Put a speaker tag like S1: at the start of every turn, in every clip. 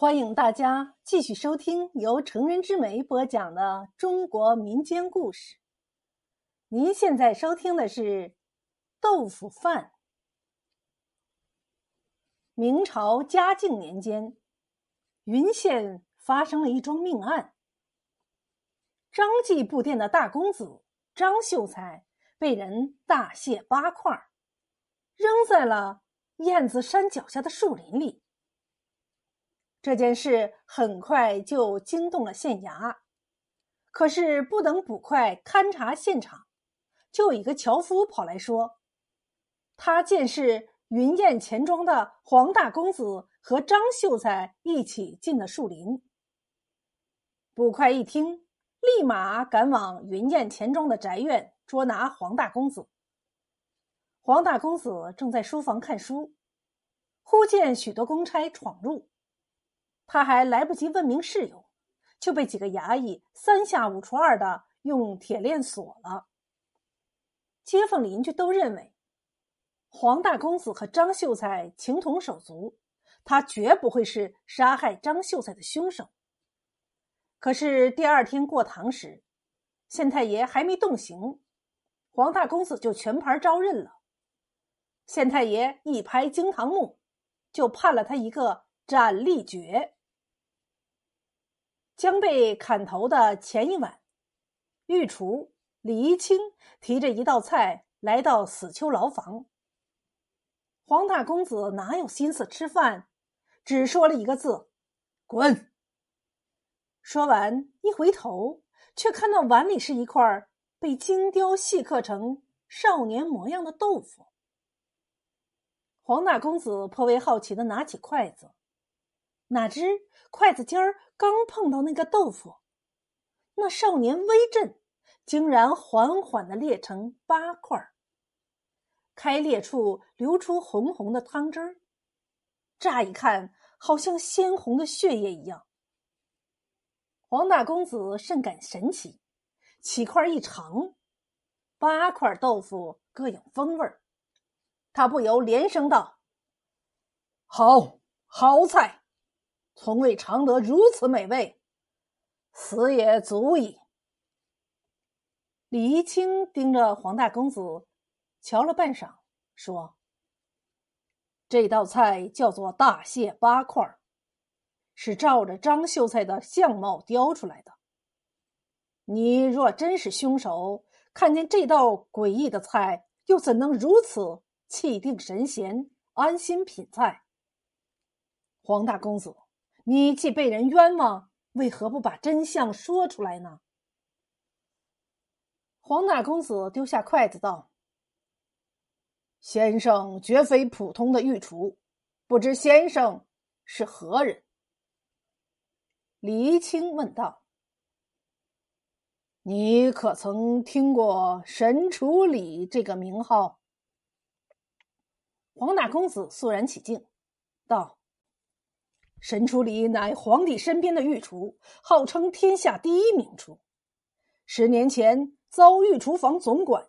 S1: 欢迎大家继续收听由成人之美播讲的中国民间故事。您现在收听的是《豆腐饭》。明朝嘉靖年间，云县发生了一桩命案。张记布店的大公子张秀才被人大卸八块，扔在了燕子山脚下的树林里。这件事很快就惊动了县衙，可是不等捕快勘察现场，就有一个樵夫跑来说：“他见是云燕钱庄的黄大公子和张秀才一起进了树林。”捕快一听，立马赶往云燕钱庄的宅院捉拿黄大公子。黄大公子正在书房看书，忽见许多公差闯入。他还来不及问明事由，就被几个衙役三下五除二的用铁链锁了。街坊邻居都认为黄大公子和张秀才情同手足，他绝不会是杀害张秀才的凶手。可是第二天过堂时，县太爷还没动刑，黄大公子就全盘招认了。县太爷一拍惊堂木，就判了他一个斩立决。将被砍头的前一晚，御厨李一清提着一道菜来到死囚牢房。黄大公子哪有心思吃饭，只说了一个字：“滚。”说完，一回头，却看到碗里是一块被精雕细刻成少年模样的豆腐。黄大公子颇为好奇的拿起筷子。哪知筷子尖儿刚碰到那个豆腐，那少年微震，竟然缓缓的裂成八块儿开裂处流出红红的汤汁儿，乍一看好像鲜红的血液一样。黄大公子甚感神奇，起筷一尝，八块豆腐各有风味儿，他不由连声道：“好，好菜！”从未尝得如此美味，死也足矣。李一清盯着黄大公子，瞧了半晌，说：“这道菜叫做大蟹八块，是照着张秀才的相貌雕出来的。你若真是凶手，看见这道诡异的菜，又怎能如此气定神闲、安心品菜？”黄大公子。你既被人冤枉，为何不把真相说出来呢？黄大公子丢下筷子道：“先生绝非普通的御厨，不知先生是何人？”李一清问道：“你可曾听过神厨李这个名号？”黄大公子肃然起敬，道。神厨李乃皇帝身边的御厨，号称天下第一名厨。十年前遭御厨房总管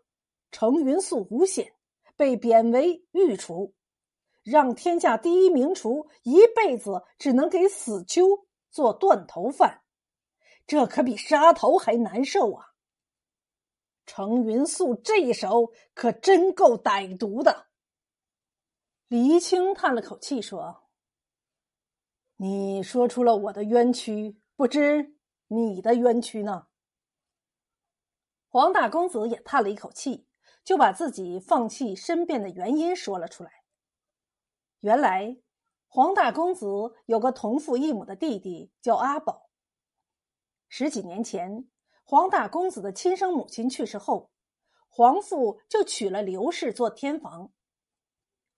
S1: 程云素诬陷，被贬为御厨，让天下第一名厨一辈子只能给死囚做断头饭，这可比杀头还难受啊！程云素这一手可真够歹毒的。李一清叹了口气说。你说出了我的冤屈，不知你的冤屈呢？黄大公子也叹了一口气，就把自己放弃申辩的原因说了出来。原来，黄大公子有个同父异母的弟弟叫阿宝。十几年前，黄大公子的亲生母亲去世后，黄父就娶了刘氏做天房。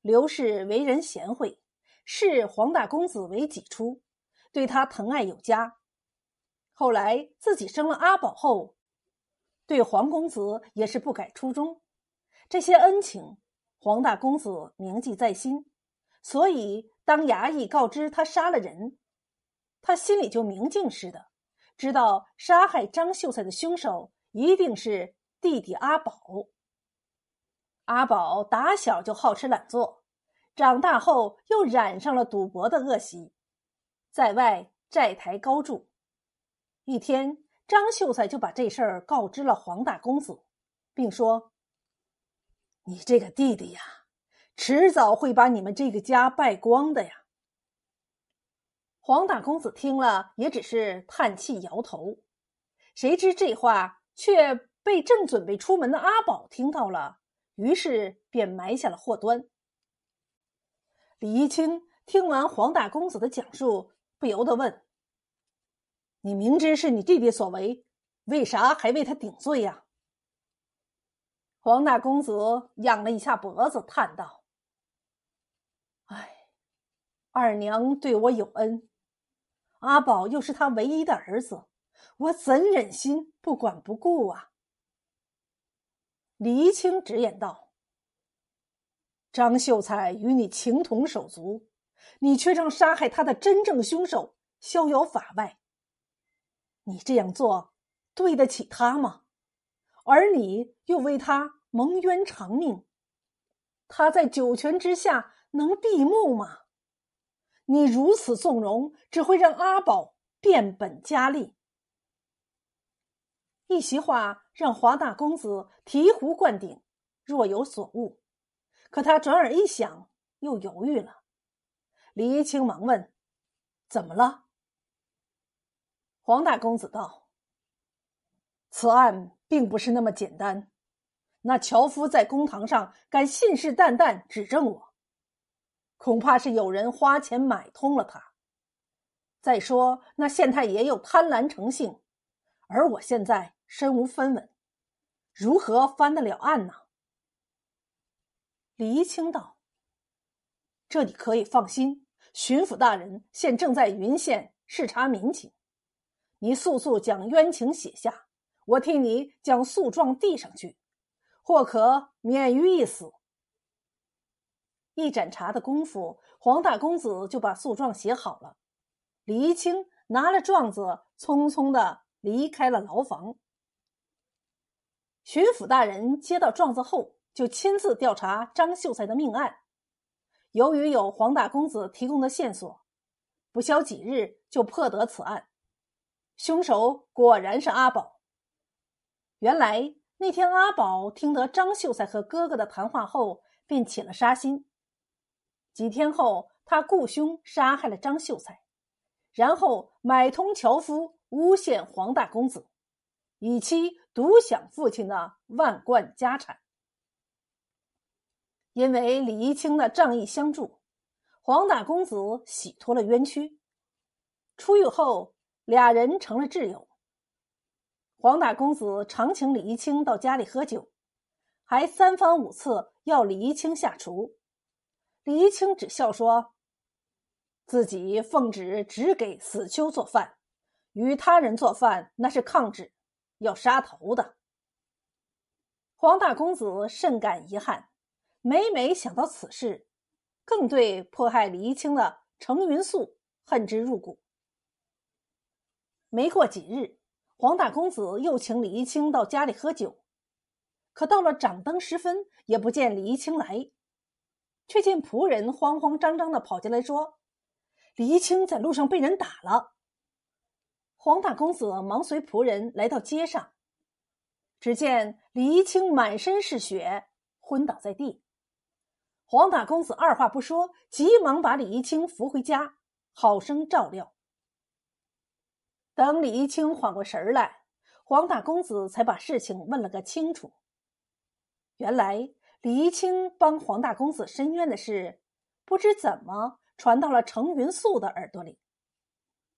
S1: 刘氏为人贤惠。视黄大公子为己出，对他疼爱有加。后来自己生了阿宝后，对黄公子也是不改初衷。这些恩情，黄大公子铭记在心。所以当衙役告知他杀了人，他心里就明镜似的，知道杀害张秀才的凶手一定是弟弟阿宝。阿宝打小就好吃懒做。长大后又染上了赌博的恶习，在外债台高筑。一天，张秀才就把这事儿告知了黄大公子，并说：“你这个弟弟呀，迟早会把你们这个家败光的呀。”黄大公子听了，也只是叹气摇头。谁知这话却被正准备出门的阿宝听到了，于是便埋下了祸端。李一清听完黄大公子的讲述，不由得问：“你明知是你弟弟所为，为啥还为他顶罪呀？”黄大公子仰了一下脖子，叹道：“哎，二娘对我有恩，阿宝又是他唯一的儿子，我怎忍心不管不顾啊？”李一清直言道。张秀才与你情同手足，你却让杀害他的真正凶手逍遥法外。你这样做对得起他吗？而你又为他蒙冤偿命，他在九泉之下能闭目吗？你如此纵容，只会让阿宝变本加厉。一席话让华大公子醍醐灌顶，若有所悟。可他转而一想，又犹豫了。李一清忙问：“怎么了？”黄大公子道：“此案并不是那么简单。那樵夫在公堂上敢信誓旦旦指证我，恐怕是有人花钱买通了他。再说那县太爷又贪婪成性，而我现在身无分文，如何翻得了案呢？”李一清道：“这你可以放心，巡抚大人现正在云县视察民情。你速速将冤情写下，我替你将诉状递上去，或可免于一死。”一盏茶的功夫，黄大公子就把诉状写好了。李一清拿了状子，匆匆的离开了牢房。巡抚大人接到状子后。就亲自调查张秀才的命案。由于有黄大公子提供的线索，不消几日就破得此案。凶手果然是阿宝。原来那天阿宝听得张秀才和哥哥的谈话后，便起了杀心。几天后，他雇凶杀害了张秀才，然后买通樵夫诬陷黄大公子，以期独享父亲的万贯家产。因为李一清的仗义相助，黄大公子洗脱了冤屈。出狱后，俩人成了挚友。黄大公子常请李一清到家里喝酒，还三番五次要李一清下厨。李一清只笑说：“自己奉旨只给死囚做饭，与他人做饭那是抗旨，要杀头的。”黄大公子甚感遗憾。每每想到此事，更对迫害李一清的程云素恨之入骨。没过几日，黄大公子又请李一清到家里喝酒，可到了掌灯时分，也不见李一清来，却见仆人慌慌张张的跑进来，说：“李一清在路上被人打了。”黄大公子忙随仆人来到街上，只见李一清满身是血，昏倒在地。黄大公子二话不说，急忙把李一清扶回家，好生照料。等李一清缓过神来，黄大公子才把事情问了个清楚。原来李一清帮黄大公子申冤的事，不知怎么传到了程云素的耳朵里，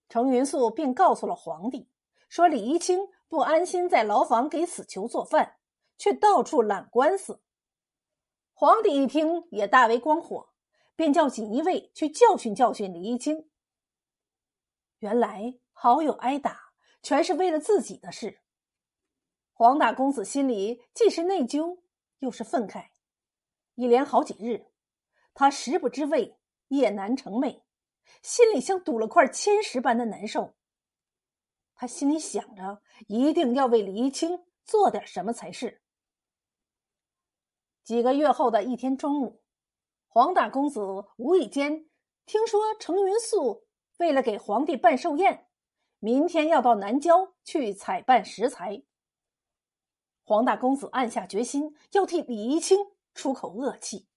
S1: 程云素便告诉了皇帝，说李一清不安心在牢房给死囚做饭，却到处揽官司。皇帝一听也大为光火，便叫锦衣卫去教训教训李一清。原来好友挨打，全是为了自己的事。黄大公子心里既是内疚，又是愤慨。一连好几日，他食不知味，夜难成寐，心里像堵了块千石般的难受。他心里想着，一定要为李一清做点什么才是。几个月后的一天中午，黄大公子无意间听说程云素为了给皇帝办寿宴，明天要到南郊去采办食材。黄大公子暗下决心，要替李一清出口恶气。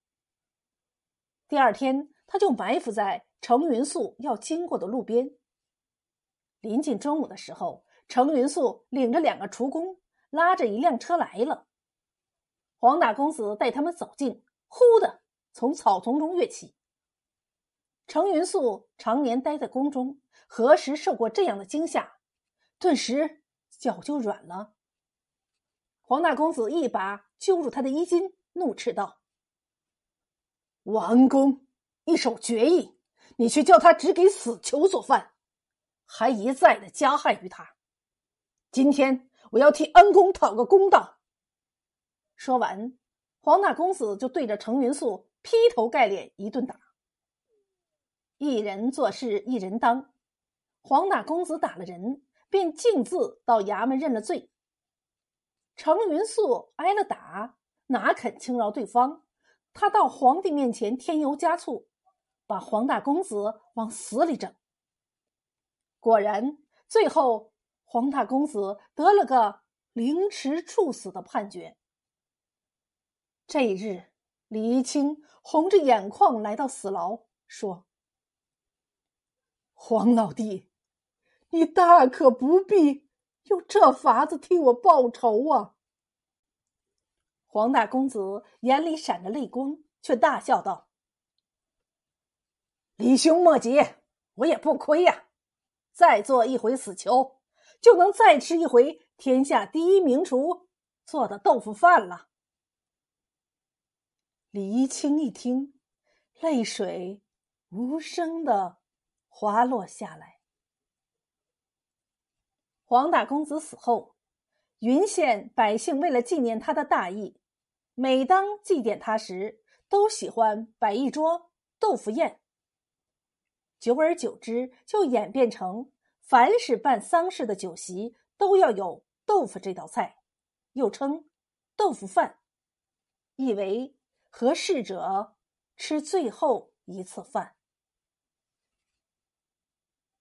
S1: 第二天，他就埋伏在程云素要经过的路边。临近中午的时候，程云素领着两个厨工，拉着一辆车来了。黄大公子带他们走近，忽的从草丛中跃起。程云素常年待在宫中，何时受过这样的惊吓？顿时脚就软了。黄大公子一把揪住他的衣襟，怒斥道：“王公一手绝艺，你却叫他只给死囚做饭，还一再的加害于他。今天我要替恩公讨个公道。”说完，黄大公子就对着程云素劈头盖脸一顿打。一人做事一人当，黄大公子打了人，便径自到衙门认了罪。程云素挨了打，哪肯轻饶对方？他到皇帝面前添油加醋，把黄大公子往死里整。果然，最后黄大公子得了个凌迟处死的判决。这一日，李一清红着眼眶来到死牢，说：“黄老弟，你大可不必。”用这法子替我报仇啊！黄大公子眼里闪着泪光，却大笑道：“李兄莫急，我也不亏呀！再做一回死囚，就能再吃一回天下第一名厨做的豆腐饭了。”李一清一听，泪水无声的滑落下来。黄大公子死后，云县百姓为了纪念他的大义，每当祭奠他时，都喜欢摆一桌豆腐宴。久而久之，就演变成凡是办丧事的酒席都要有豆腐这道菜，又称豆腐饭，意为和逝者吃最后一次饭。